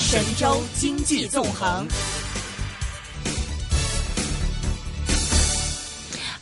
神州经济纵横。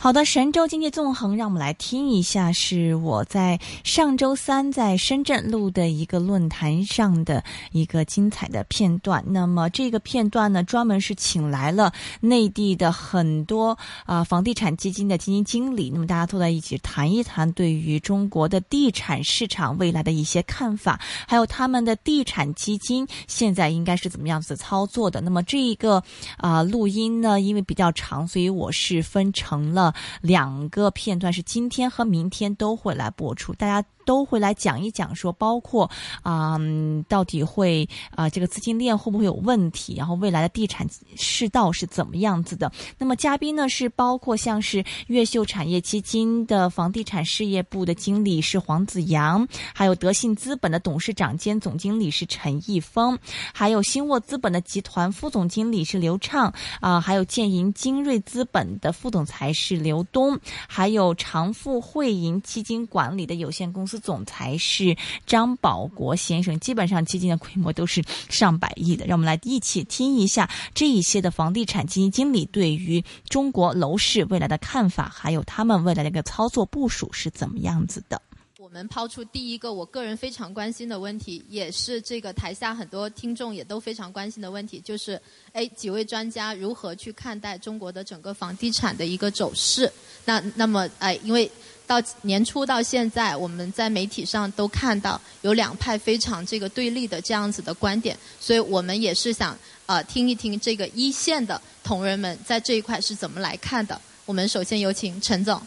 好的，神州经济纵横，让我们来听一下，是我在上周三在深圳录的一个论坛上的一个精彩的片段。那么这个片段呢，专门是请来了内地的很多啊、房地产基金的基金经理，那么大家坐在一起谈一谈对于中国的地产市场未来的一些看法，还有他们的地产基金现在应该是怎么样子操作的。那么这一个啊、录音呢，因为比较长，所以我是分成了。两个片段是今天和明天都会来播出，大家都会来讲一讲，说包括啊、嗯到底会啊、这个资金链会不会有问题，然后未来的地产世道是怎么样子的。那么嘉宾呢是包括像是越秀产业基金的房地产事业部的经理是黄子阳，还有德信资本的董事长兼总经理是陈毅峰，还有新沃资本的集团副总经理是刘畅啊、还有建银精锐资本的副总裁是刘东，还有长富汇银基金管理的有限公司总裁是张保国先生。基本上基金的规模都是上百亿的，让我们来一起听一下这一些的房地产基金经理对于中国楼市未来的看法，还有他们未来的一个操作部署是怎么样子的。我们抛出第一个我个人非常关心的问题，也是这个台下很多听众也都非常关心的问题，就是哎，几位专家如何去看待中国的整个房地产的一个走势？那那么哎，因为到年初到现在，我们在媒体上都看到有两派非常这个对立的这样子的观点，所以我们也是想呃听一听这个一线的同仁们在这一块是怎么来看的。我们首先有请陈总。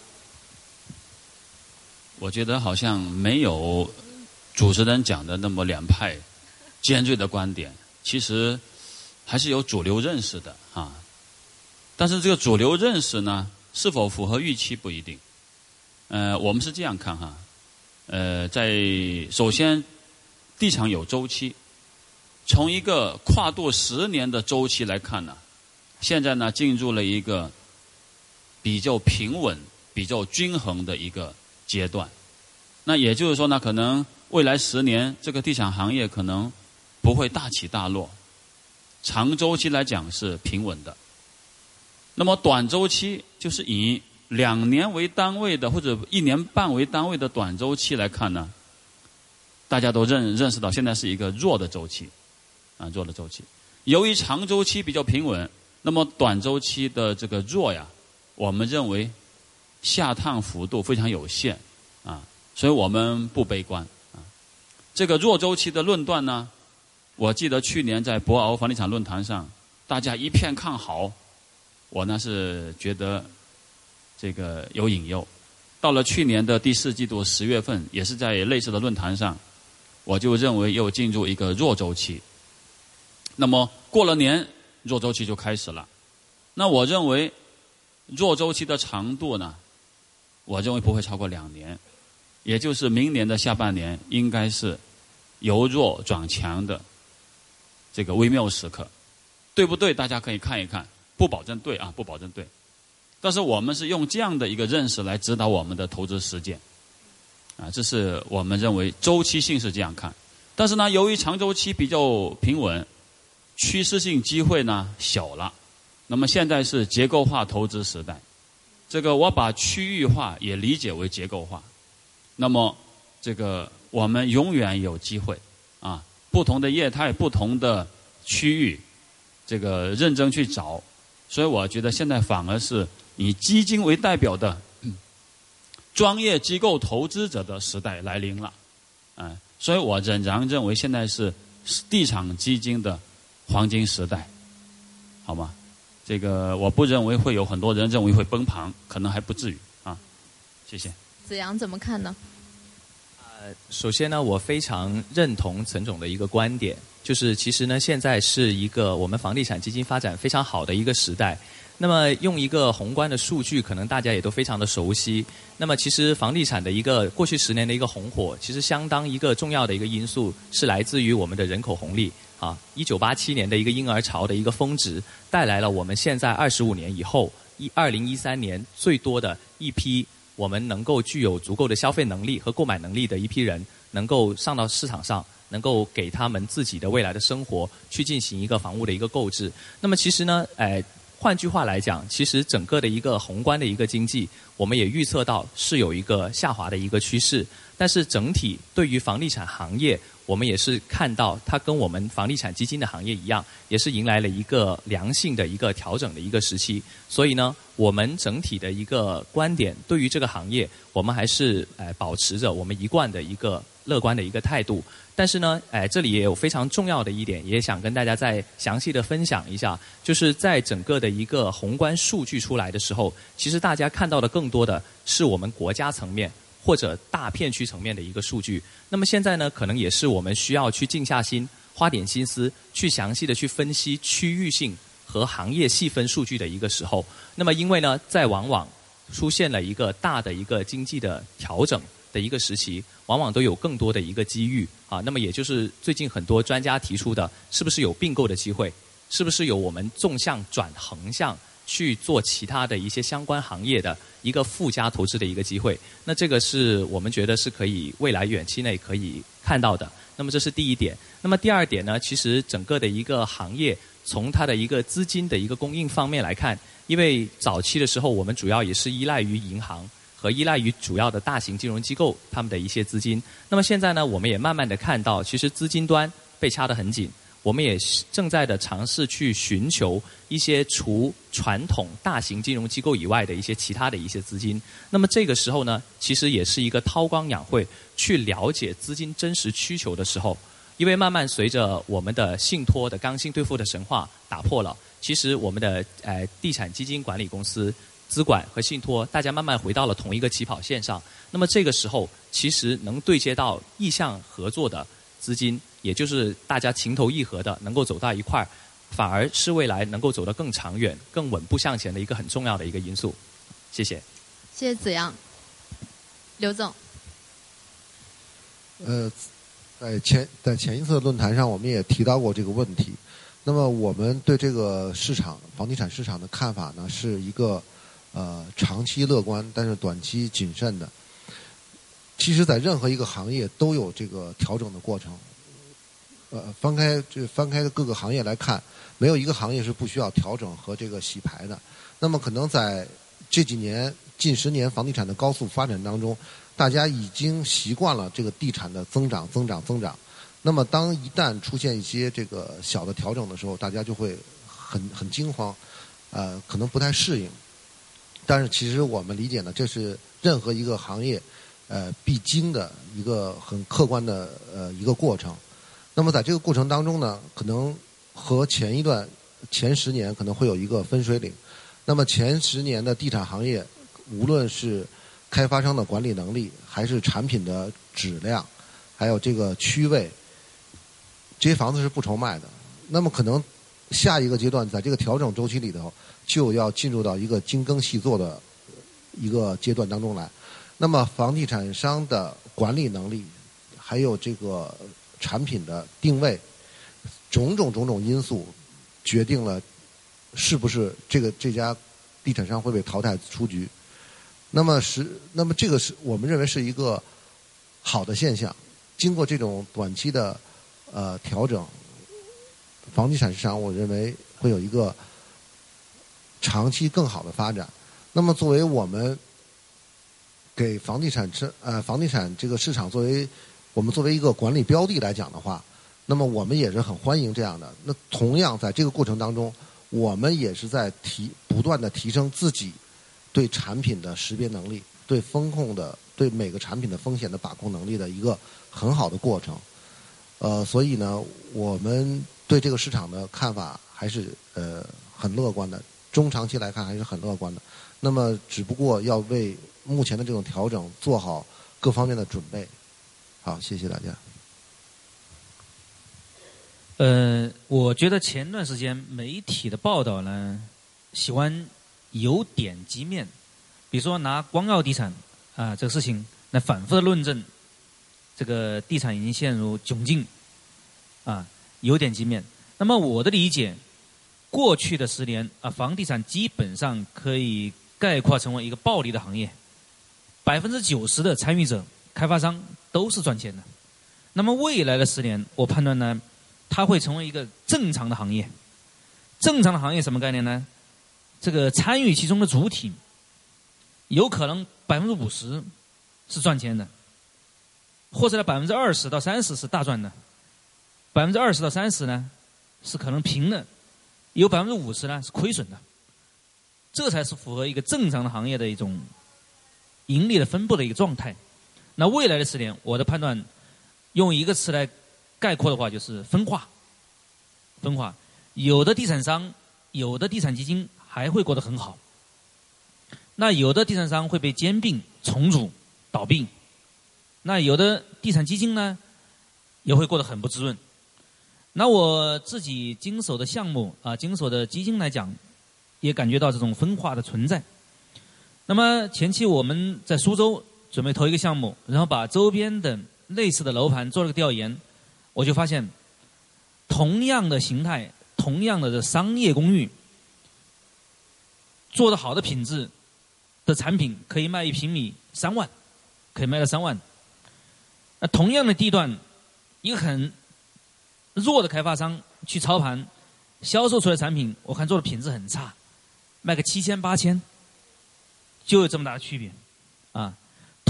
我觉得好像没有主持人讲的那么两派尖锐的观点，其实还是有主流认识的啊。但是这个主流认识呢，是否符合预期不一定。呃，我们是这样看哈，呃，在首先地产有周期，从一个跨度十年的周期来看呢，现在呢进入了一个比较平稳、比较均衡的一个阶段。那也就是说呢，可能未来十年这个地产行业可能不会大起大落，长周期来讲是平稳的。那么短周期就是以两年为单位的或者一年半为单位的短周期来看呢，大家都认认识到现在是一个弱的周期，啊弱的周期。由于长周期比较平稳，那么短周期的这个弱呀，我们认为下探幅度非常有限啊，所以我们不悲观啊。这个弱周期的论断呢，我记得去年在博鳌房地产论坛上，大家一片看好，我呢是觉得这个有引诱。到了去年的第四季度十月份，也是在类似的论坛上，我就认为又进入一个弱周期。那么过了年，弱周期就开始了。那我认为弱周期的长度呢，我认为不会超过两年，也就是明年的下半年应该是由弱转强的这个微妙时刻，对不对？大家可以看一看，不保证对啊，不保证对。但是我们是用这样的一个认识来指导我们的投资实践，啊，这是我们认为周期性是这样看。但是呢，由于长周期比较平稳，趋势性机会呢小了。那么现在是结构化投资时代，这个我把区域化也理解为结构化。那么这个我们永远有机会啊，不同的业态、不同的区域，这个认真去找。所以我觉得现在反而是以基金为代表的、嗯、专业机构投资者的时代来临了，啊，所以我仍然认为现在是地产基金的黄金时代，好吗？这个我不认为会有很多人认为会崩盘，可能还不至于啊。谢谢。子阳怎么看呢？呃，首先呢，我非常认同陈总的一个观点，就是其实呢，现在是一个我们房地产基金发展非常好的一个时代。那么用一个宏观的数据，可能大家也都非常的熟悉。那么其实房地产的一个过去十年的一个红火，其实相当一个重要的一个因素是来自于我们的人口红利啊。一九八七年的一个婴儿潮的一个峰值，带来了我们现在二十五年以后一二零一三年最多的一批我们能够具有足够的消费能力和购买能力的一批人能够上到市场上，能够给他们自己的未来的生活去进行一个房屋的一个购置。那么其实呢，哎，换句话来讲，其实整个的一个宏观的一个经济，我们也预测到是有一个下滑的一个趋势。但是整体对于房地产行业，我们也是看到它跟我们房地产基金的行业一样，也是迎来了一个良性的一个调整的一个时期。所以呢，我们整体的一个观点，对于这个行业，我们还是呃保持着我们一贯的一个乐观的一个态度。但是呢，哎，这里也有非常重要的一点，也想跟大家再详细的分享一下，就是在整个的一个宏观数据出来的时候，其实大家看到的更多的是我们国家层面。或者大片区层面的一个数据，那么现在呢，可能也是我们需要去静下心，花点心思，去详细的去分析区域性和行业细分数据的一个时候。那么因为呢，在往往出现了一个大的一个经济的调整的一个时期，往往都有更多的一个机遇啊。那么也就是最近很多专家提出的，是不是有并购的机会？是不是有我们纵向转横向？去做其他的一些相关行业的一个附加投资的一个机会，那这个是我们觉得是可以未来远期内可以看到的。那么这是第一点。那么第二点呢？其实整个的一个行业从它的一个资金的一个供应方面来看，因为早期的时候我们主要也是依赖于银行和依赖于主要的大型金融机构他们的一些资金。那么现在呢，我们也慢慢的看到，其实资金端被掐得很紧。我们也正在的尝试去寻求一些除传统大型金融机构以外的一些其他的一些资金。那么这个时候呢，其实也是一个韬光养晦，去了解资金真实需求的时候。因为慢慢随着我们的信托的刚性兑付的神话打破了，其实我们的呃地产基金管理公司资管和信托，大家慢慢回到了同一个起跑线上。那么这个时候，其实能对接到意向合作的资金。也就是大家情投意合的，能够走到一块儿，反而是未来能够走得更长远、更稳步向前的一个很重要的一个因素。谢谢。谢谢子阳。刘总。呃，在前在前一次的论坛上，我们也提到过这个问题。那么，我们对这个市场房地产市场的看法呢，是一个呃长期乐观，但是短期谨慎的。其实，在任何一个行业都有这个调整的过程。呃，翻开这翻开的各个行业来看，没有一个行业是不需要调整和这个洗牌的。那么，可能在这几年近十年房地产的高速发展当中，大家已经习惯了这个地产的增长、增长、增长。那么，当一旦出现一些这个小的调整的时候，大家就会很很惊慌，呃，可能不太适应。但是，其实我们理解呢，这是任何一个行业呃必经的一个很客观的呃一个过程。那么在这个过程当中呢，可能和前一段前十年可能会有一个分水岭。那么前十年的地产行业，无论是开发商的管理能力，还是产品的质量，还有这个区位，这些房子是不愁卖的。那么可能下一个阶段，在这个调整周期里头，就要进入到一个精耕细作的一个阶段当中来。那么房地产商的管理能力，还有这个。产品的定位，种种种种因素，决定了是不是这个这家地产商会被淘汰出局。那么是，那么这个是我们认为是一个好的现象。经过这种短期的呃调整，房地产市场我认为会有一个长期更好的发展。那么作为我们给房地产市呃房地产这个市场作为。我们作为一个管理标的来讲的话，那么我们也是很欢迎这样的。那同样在这个过程当中，我们也是在提不断的提升自己对产品的识别能力、对风控的、对每个产品的风险的把控能力的一个很好的过程。呃，所以呢，我们对这个市场的看法还是呃很乐观的，中长期来看还是很乐观的。那么，只不过要为目前的这种调整做好各方面的准备。好，谢谢大家。呃，我觉得前段时间媒体的报道呢，喜欢由点及面，比如说拿光耀地产啊这个事情来反复的论证，这个地产已经陷入窘境，啊，由点及面。那么我的理解，过去的十年啊，房地产基本上可以概括成为一个暴利的行业，百分之九十的参与者。开发商都是赚钱的，那么未来的十年，我判断呢，它会成为一个正常的行业。正常的行业什么概念呢？这个参与其中的主体，有可能百分之五十是赚钱的，或者呢百分之二十到三十是大赚的，百分之二十到三十呢是可能平的，有百分之五十呢是亏损的。这才是符合一个正常的行业的一种盈利的分布的一个状态。那未来的十年，我的判断用一个词来概括的话，就是分化。分化，有的地产商、有的地产基金还会过得很好，那有的地产商会被兼并、重组、倒闭，那有的地产基金呢也会过得很不滋润。那我自己经手的项目啊，经手的基金来讲。也感觉到这种分化的存在。那么前期我们在苏州准备投一个项目，然后把周边的类似的楼盘做了个调研，我就发现，同样的形态、同样的这商业公寓，做的好的品质的产品可以卖一平米三万，可以卖到三万。那同样的地段，一个很弱的开发商去操盘，销售出来产品，我看做的品质很差。卖个七千八千，就有这么大的区别，啊！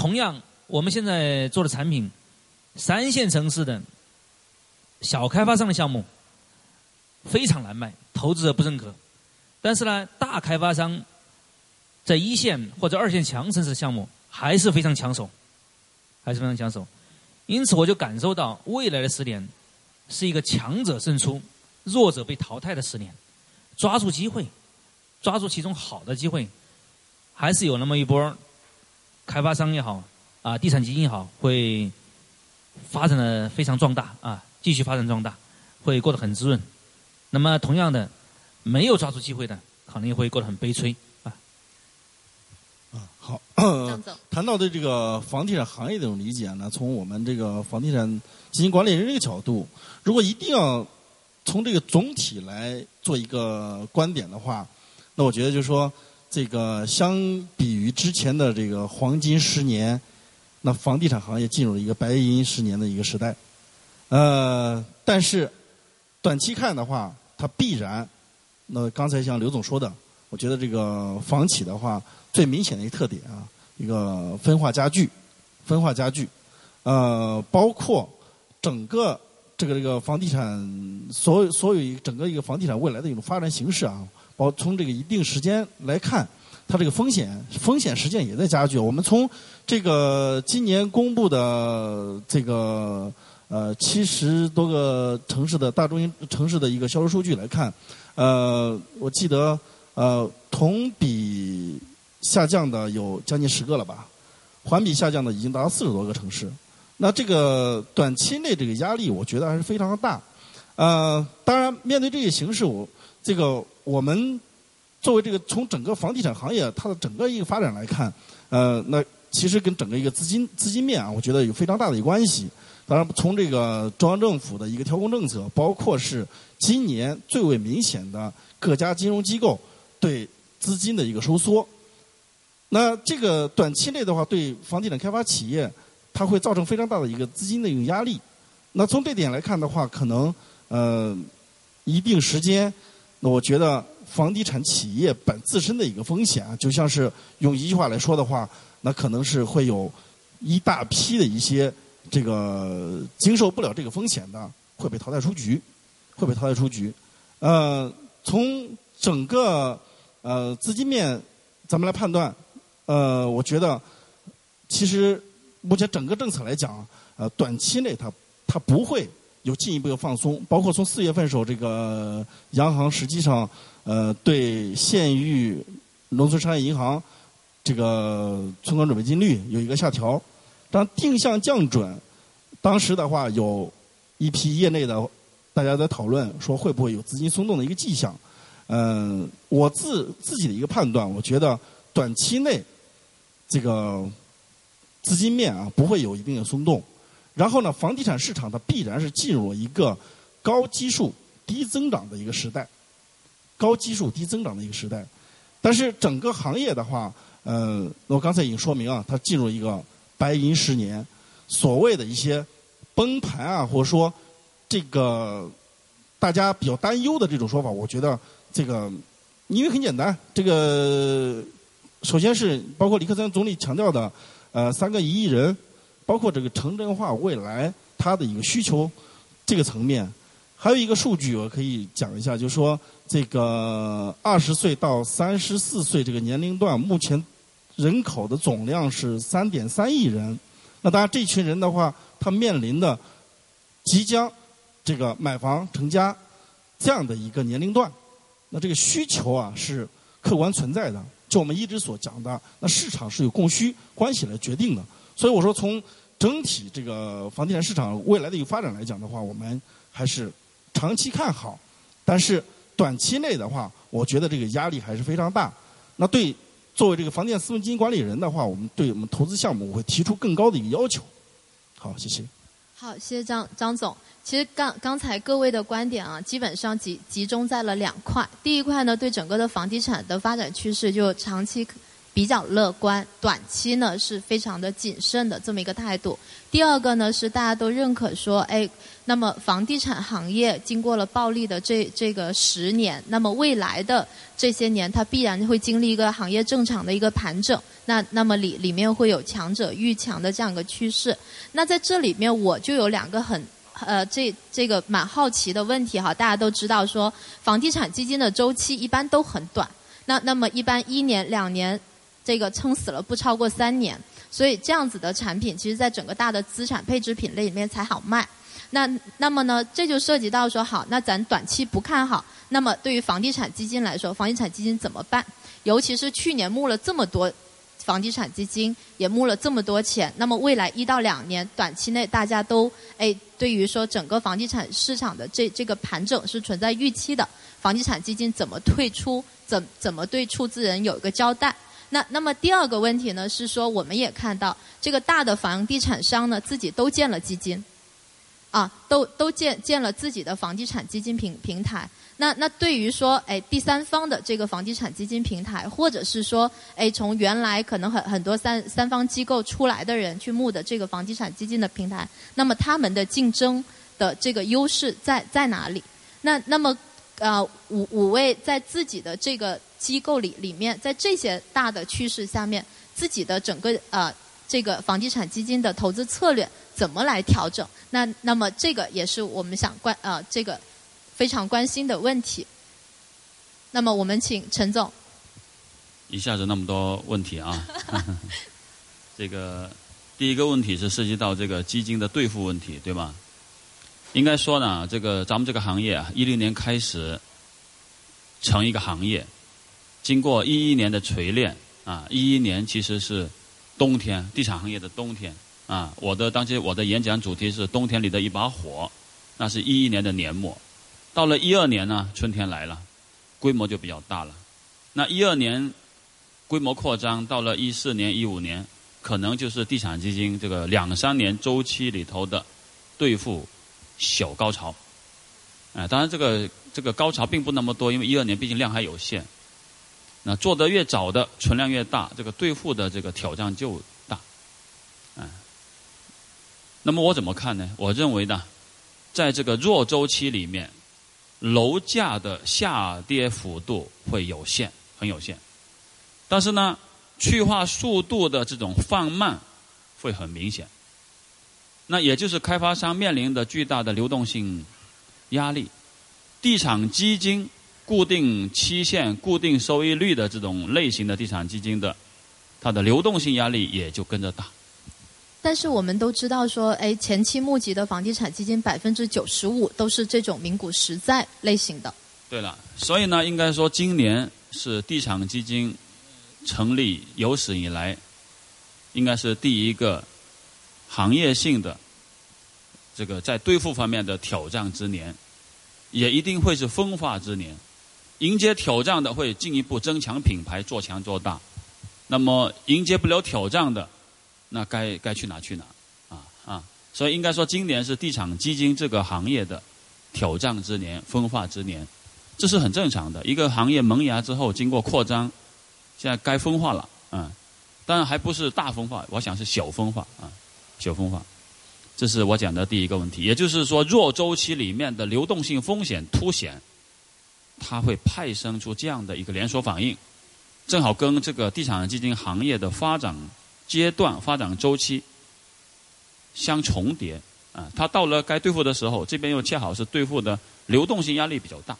同样，我们现在做的产品，三线城市的小开发商的项目非常难卖，投资者不认可。但是呢，大开发商在一线或者二线强城市的项目还是非常抢手，还是非常抢手。因此，我就感受到未来的十年是一个强者胜出、弱者被淘汰的十年，抓住机会。抓住其中好的机会，还是有那么一波开发商也好啊，地产基金也好，会发展的非常壮大啊，继续发展壮大，会过得很滋润。那么同样的，没有抓住机会的，可能也会过得很悲催啊。好，谈到的这个房地产行业的这种理解呢，从我们这个房地产基金管理人这个角度，如果一定要从这个总体来做一个观点的话。那我觉得就是说，这个相比于之前的这个黄金十年，那房地产行业进入了一个白银十年的一个时代。呃，但是短期看的话，它必然，那刚才像刘总说的，我觉得这个房企的话，最明显的一个特点啊，一个分化加剧，分化加剧，呃，包括整个这个这个房地产所有所有整个一个房地产未来的一种发展形势啊。包从这个一定时间来看，它这个风险风险实践也在加剧。我们从这个今年公布的这个呃七十多个城市的大中型城市的一个销售数据来看，呃，我记得呃同比下降的有将近十个了吧，环比下降的已经达到四十多个城市。那这个短期内这个压力，我觉得还是非常的大。呃，当然面对这些形势，我这个。我们作为这个从整个房地产行业它的整个一个发展来看，呃，那其实跟整个一个资金资金面啊，我觉得有非常大的一个关系。当然，从这个中央政府的一个调控政策，包括是今年最为明显的各家金融机构对资金的一个收缩，那这个短期内的话，对房地产开发企业它会造成非常大的一个资金的一个压力。那从这点来看的话，可能呃一定时间。那我觉得房地产企业本自身的一个风险啊，就像是用一句话来说的话，那可能是会有一大批的一些这个经受不了这个风险的会被淘汰出局，会被淘汰出局。呃，从整个呃资金面咱们来判断，呃，我觉得其实目前整个政策来讲，呃，短期内它它不会。有进一步的放松，包括从四月份时候，这个央行实际上呃对县域农村商业银行这个存款准备金率有一个下调，当定向降准，当时的话有一批业内的大家在讨论说会不会有资金松动的一个迹象，嗯，我自自己的一个判断，我觉得短期内这个资金面啊不会有一定的松动。然后呢，房地产市场它必然是进入了一个高基数、低增长的一个时代，高基数、低增长的一个时代。但是整个行业的话，呃，我刚才已经说明啊，它进入一个白银十年。所谓的一些崩盘啊，或者说这个大家比较担忧的这种说法，我觉得这个因为很简单，这个首先是包括李克强总理强调的，呃，三个一亿人，包括这个城镇化未来它的一个需求这个层面，还有一个数据我可以讲一下，就是说这个二十岁到三十四岁这个年龄段，目前人口的总量是三点三亿人。那当然，这群人的话，他面临的即将这个买房成家这样的一个年龄段，那这个需求啊是客观存在的。就我们一直所讲的，那市场是有供需关系来决定的。所以我说，从整体这个房地产市场未来的一个发展来讲的话，我们还是长期看好。但是短期内的话，我觉得这个压力还是非常大。那对。作为这个房地产私募基金管理人的话，我们对我们投资项目我会提出更高的一个要求。好，谢谢。好，谢谢张张总。其实刚刚才各位的观点啊，基本上集集中在了两块。第一块呢，对整个的房地产的发展趋势就长期。比较乐观，短期呢是非常的谨慎的这么一个态度。第二个呢是大家都认可说，哎，那么房地产行业经过了暴利的这这个十年，那么未来的这些年它必然会经历一个行业正常的一个盘整。那那么里里面会有强者愈强的这样一个趋势。那在这里面我就有两个很呃这这个蛮好奇的问题哈，大家都知道说房地产基金的周期一般都很短，那那么一般一年两年。这个撑死了不超过三年，所以这样子的产品，其实在整个大的资产配置品类里面才好卖。那那么呢，这就涉及到说，好，那咱短期不看好。那么对于房地产基金来说，房地产基金怎么办？尤其是去年募了这么多房地产基金，也募了这么多钱。那么未来一到两年，短期内大家都哎，对于说整个房地产市场的这这个盘整是存在预期的。房地产基金怎么退出？怎怎么对出资人有一个交代？那那么第二个问题呢，是说我们也看到这个大的房地产商呢，自己都建了基金，啊，都都建建了自己的房地产基金平平台。那那对于说，哎，第三方的这个房地产基金平台，或者是说，哎，从原来可能很很多三三方机构出来的人去募的这个房地产基金的平台，那么他们的竞争的这个优势在在哪里？那那么。呃，五五位在自己的这个机构里里面，在这些大的趋势下面，自己的整个呃这个房地产基金的投资策略怎么来调整？那那么这个也是我们想关呃这个非常关心的问题。那么我们请陈总。一下子那么多问题啊，这个第一个问题是涉及到这个基金的兑付问题，对吧？应该说呢，这个咱们这个行业啊，一零年开始成一个行业，经过一一年的锤炼啊，一一年其实是冬天，地产行业的冬天啊。我的当时我的演讲主题是冬天里的一把火，那是一一年的年末。到了一二年呢，春天来了，规模就比较大了。那一二年规模扩张，到了一四年、一五年，可能就是地产基金这个两三年周期里头的兑付。小高潮，哎，当然这个这个高潮并不那么多，因为一二年毕竟量还有限。那做得越早的存量越大，这个兑付的这个挑战就大，嗯。那么我怎么看呢？我认为呢，在这个弱周期里面，楼价的下跌幅度会有限，很有限。但是呢，去化速度的这种放慢会很明显。那也就是开发商面临的巨大的流动性压力，地产基金固定期限、固定收益率的这种类型的地产基金的，它的流动性压力也就跟着大。但是我们都知道说，哎，前期募集的房地产基金百分之九十五都是这种名股实在类型的。对了，所以呢，应该说今年是地产基金成立有史以来，应该是第一个。行业性的这个在兑付方面的挑战之年，也一定会是分化之年。迎接挑战的会进一步增强品牌，做强做大。那么迎接不了挑战的，那该该去哪去哪啊啊！所以应该说，今年是地产基金这个行业的挑战之年、分化之年，这是很正常的。一个行业萌芽之后，经过扩张，现在该分化了，嗯，当然还不是大分化，我想是小分化啊。小分化，这是我讲的第一个问题。也就是说，弱周期里面的流动性风险凸显，它会派生出这样的一个连锁反应，正好跟这个地产基金行业的发展阶段、发展周期相重叠。啊，它到了该兑付的时候，这边又恰好是兑付的流动性压力比较大。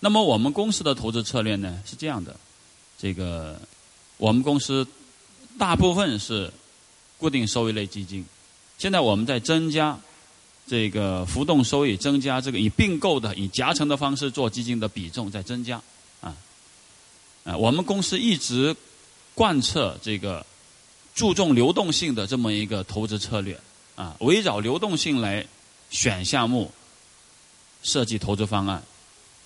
那么我们公司的投资策略呢是这样的，这个我们公司大部分是固定收益类基金，现在我们在增加这个浮动收益，增加这个以并购的、以夹层的方式做基金的比重在增加，啊，啊，我们公司一直贯彻这个注重流动性的这么一个投资策略。啊，围绕流动性来选项目、设计投资方案，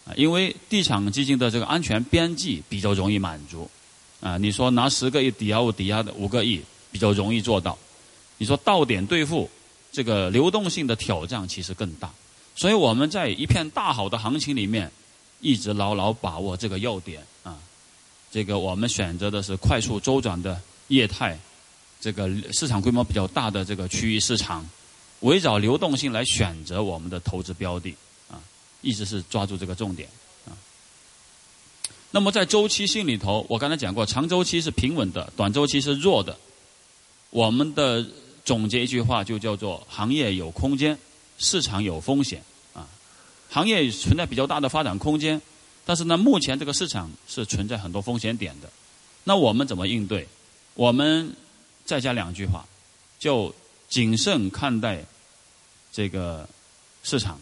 啊，因为地产基金的这个安全边际比较容易满足，啊，你说拿十个亿抵押物抵押的五个亿比较容易做到，你说到点兑付，这个流动性的挑战其实更大，所以我们在一片大好的行情里面，一直牢牢把握这个要点啊，这个我们选择的是快速周转的业态。这个市场规模比较大的这个区域市场，围绕流动性来选择我们的投资标的，啊，一直是抓住这个重点，啊。那么在周期性里头，我刚才讲过，长周期是平稳的，短周期是弱的。我们的总结一句话就叫做：行业有空间，市场有风险，啊，行业存在比较大的发展空间，但是呢，目前这个市场是存在很多风险点的。那我们怎么应对？我们再加两句话，就谨慎看待这个市场，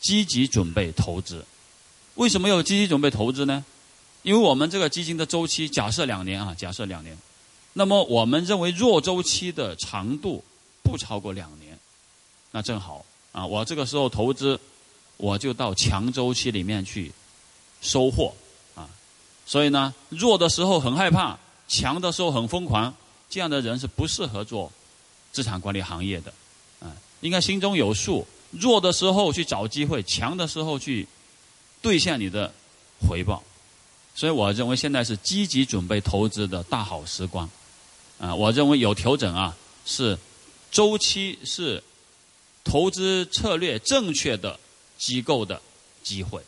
积极准备投资。为什么要积极准备投资呢？因为我们这个基金的周期假设两年啊，假设两年，那么我们认为弱周期的长度不超过两年，那正好啊，我这个时候投资，我就到强周期里面去收获啊。所以呢，弱的时候很害怕，强的时候很疯狂。这样的人是不适合做资产管理行业的，啊，应该心中有数，弱的时候去找机会，强的时候去兑现你的回报。所以我认为现在是积极准备投资的大好时光，啊，我认为有调整啊，是周期是投资策略正确的机构的机会。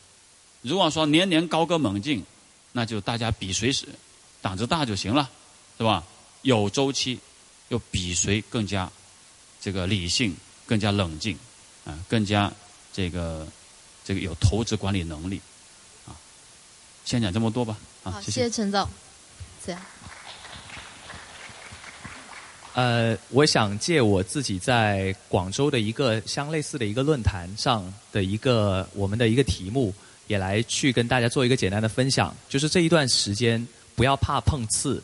如果说年年高歌猛进，那就大家比谁是胆子大就行了，是吧？有周期，又比谁更加这个理性，更加冷静，啊，更加这个这个有投资管理能力，啊，先讲这么多吧，啊，谢谢陈总，这样。呃，我想借我自己在广州的一个相类似的一个论坛上的一个我们的一个题目，也来去跟大家做一个简单的分享，就是这一段时间不要怕碰刺。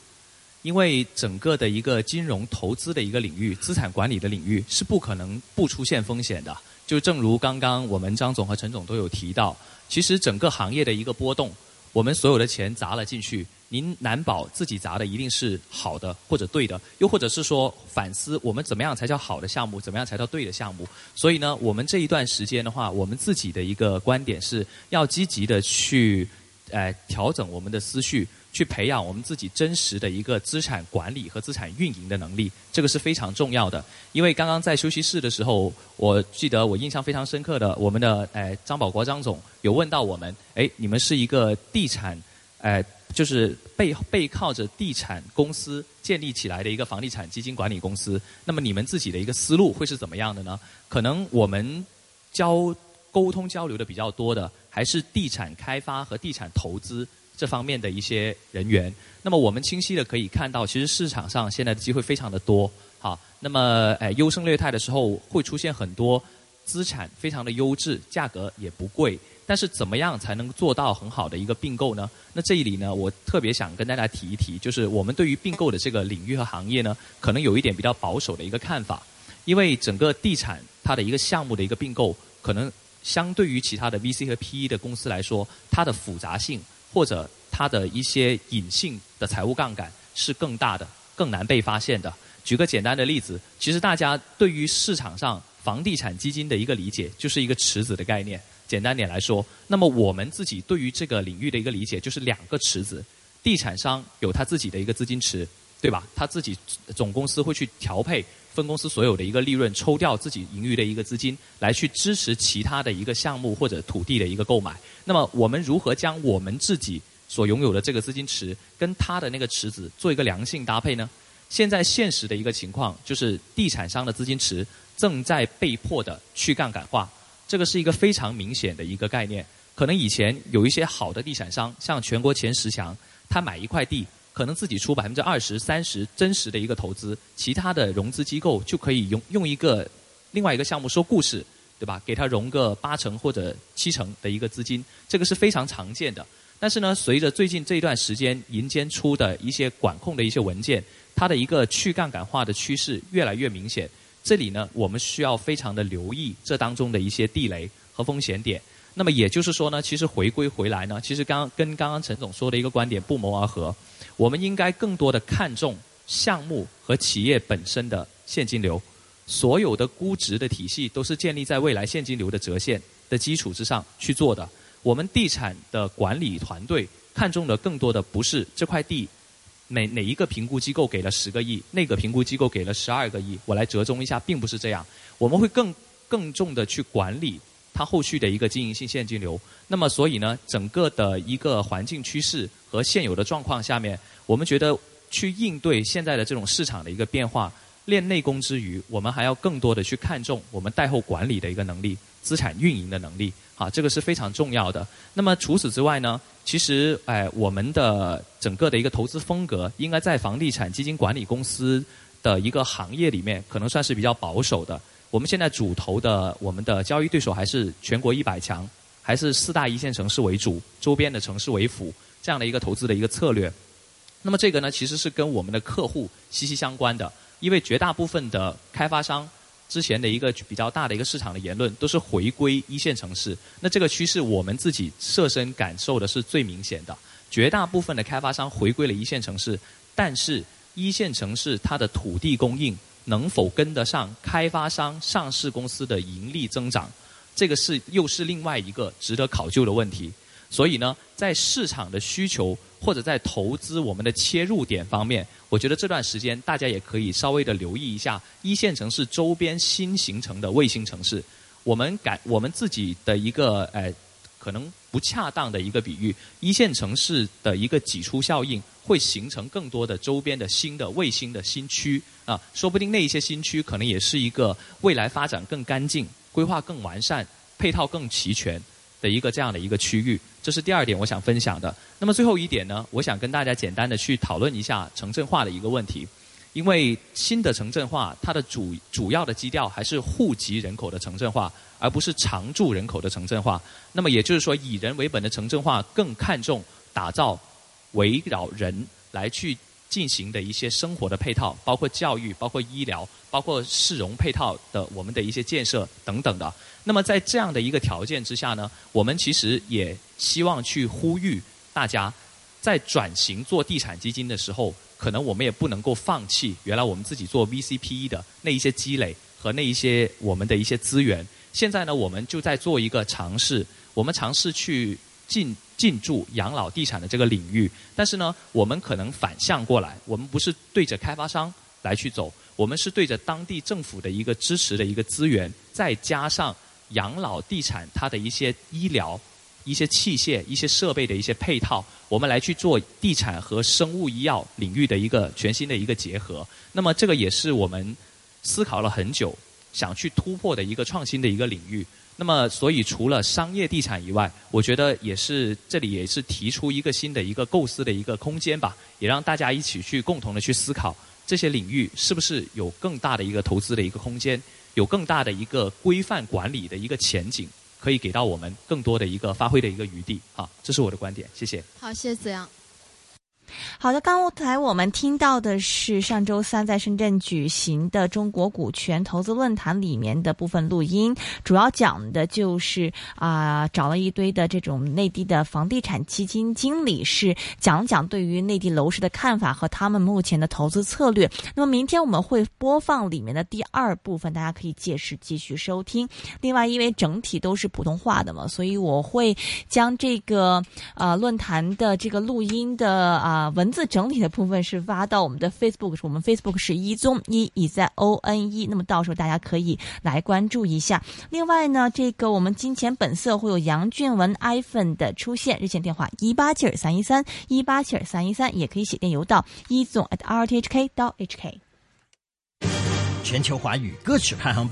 因为整个的一个金融投资的一个领域，资产管理的领域是不可能不出现风险的。就正如刚刚我们张总和陈总都有提到，其实整个行业的一个波动，我们所有的钱砸了进去，您难保自己砸的一定是好的或者对的，又或者是说反思我们怎么样才叫好的项目，怎么样才叫对的项目。所以呢，我们这一段时间的话，我们自己的一个观点是要积极的去，呃，调整我们的思绪。去培养我们自己真实的一个资产管理和资产运营的能力，这个是非常重要的。因为刚刚在休息室的时候，我记得我印象非常深刻的，我们的诶张宝国张总有问到我们，诶你们是一个地产，诶就是背背靠着地产公司建立起来的一个房地产基金管理公司，那么你们自己的一个思路会是怎么样的呢？可能我们交沟通交流的比较多的，还是地产开发和地产投资。这方面的一些人员，那么我们清晰的可以看到，其实市场上现在的机会非常的多。好，那么诶优胜劣汰的时候会出现很多资产非常的优质，价格也不贵。但是怎么样才能做到很好的一个并购呢？那这里呢，我特别想跟大家提一提，就是我们对于并购的这个领域和行业呢，可能有一点比较保守的一个看法，因为整个地产它的一个项目的一个并购，可能相对于其他的 VC 和 PE 的公司来说，它的复杂性。或者它的一些隐性的财务杠杆是更大的、更难被发现的。举个简单的例子，其实大家对于市场上房地产基金的一个理解，就是一个池子的概念。简单点来说，那么我们自己对于这个领域的一个理解，就是两个池子。地产商有他自己的一个资金池，对吧？他自己总公司会去调配分公司所有的一个利润抽掉自己盈余的一个资金，来去支持其他的一个项目或者土地的一个购买。那么我们如何将我们自己所拥有的这个资金池跟他的那个池子做一个良性搭配呢？现在现实的一个情况就是，地产商的资金池正在被迫的去杠杆化，这个是一个非常明显的一个概念。可能以前有一些好的地产商，像全国前十强，他买一块地。可能自己出百分之二十三十真实的一个投资，其他的融资机构就可以用用一个另外一个项目说故事，对吧？给他融个八成或者七成的一个资金，这个是非常常见的。但是呢，随着最近这段时间银监出的一些管控的一些文件，它的一个去杠杆化的趋势越来越明显。这里呢，我们需要非常的留意这当中的一些地雷和风险点。那么也就是说呢，其实回归回来呢，其实刚跟刚刚陈总说的一个观点不谋而合。我们应该更多的看重项目和企业本身的现金流，所有的估值的体系都是建立在未来现金流的折现的基础之上去做的。我们地产的管理团队看重的更多的不是这块地，哪哪一个评估机构给了十个亿，那个评估机构给了十二个亿，我来折中一下，并不是这样。我们会更更重的去管理它后续的一个经营性现金流。那么，所以呢，整个的一个环境趋势。和现有的状况下面，我们觉得去应对现在的这种市场的一个变化，练内功之余，我们还要更多的去看重我们贷后管理的一个能力、资产运营的能力，啊，这个是非常重要的。那么除此之外呢，其实哎，我们的整个的一个投资风格，应该在房地产基金管理公司的一个行业里面，可能算是比较保守的。我们现在主投的我们的交易对手还是全国一百强，还是四大一线城市为主，周边的城市为辅。这样的一个投资的一个策略，那么这个呢，其实是跟我们的客户息息相关的，因为绝大部分的开发商之前的一个比较大的一个市场的言论都是回归一线城市，那这个趋势我们自己设身感受的是最明显的，绝大部分的开发商回归了一线城市，但是一线城市它的土地供应能否跟得上开发商上市公司的盈利增长，这个是又是另外一个值得考究的问题。所以呢，在市场的需求或者在投资我们的切入点方面，我觉得这段时间大家也可以稍微的留意一下一线城市周边新形成的卫星城市。我们感我们自己的一个呃可能不恰当的一个比喻，一线城市的一个挤出效应会形成更多的周边的新的卫星的新区啊，说不定那一些新区可能也是一个未来发展更干净、规划更完善、配套更齐全。的一个这样的一个区域，这是第二点我想分享的。那么最后一点呢，我想跟大家简单的去讨论一下城镇化的一个问题。因为新的城镇化，它的主主要的基调还是户籍人口的城镇化，而不是常住人口的城镇化。那么也就是说，以人为本的城镇化更看重打造围绕人来去。进行的一些生活的配套，包括教育、包括医疗、包括市容配套的我们的一些建设等等的。那么在这样的一个条件之下呢，我们其实也希望去呼吁大家，在转型做地产基金的时候，可能我们也不能够放弃原来我们自己做 VCPE 的那一些积累和那一些我们的一些资源。现在呢，我们就在做一个尝试，我们尝试去进。进驻养老地产的这个领域，但是呢，我们可能反向过来，我们不是对着开发商来去走，我们是对着当地政府的一个支持的一个资源，再加上养老地产它的一些医疗、一些器械、一些设备的一些配套，我们来去做地产和生物医药领域的一个全新的一个结合。那么，这个也是我们思考了很久，想去突破的一个创新的一个领域。那么，所以除了商业地产以外，我觉得也是这里也是提出一个新的一个构思的一个空间吧，也让大家一起去共同的去思考这些领域是不是有更大的一个投资的一个空间，有更大的一个规范管理的一个前景，可以给到我们更多的一个发挥的一个余地。啊，这是我的观点，谢谢。好，谢谢子阳。好的，刚才我们听到的是上周三在深圳举行的中国股权投资论坛里面的部分录音，主要讲的就是啊，找了一堆的这种内地的房地产基金经理，是讲讲对于内地楼市的看法和他们目前的投资策略。那么明天我们会播放里面的第二部分，大家可以届时继续收听。另外，因为整体都是普通话的嘛，所以我会将这个呃论坛的这个录音的啊。啊、文字整理的部分是发到我们的 Facebook，我们 Facebook 是一宗一已在 O N 一，那么到时候大家可以来关注一下。另外呢，这个我们金钱本色会有杨俊文 iPhone 的出现，热线电话一八七二三一三一八七二三一三，也可以写电邮到一总 at rthk 到 hk。全球华语歌曲排行榜。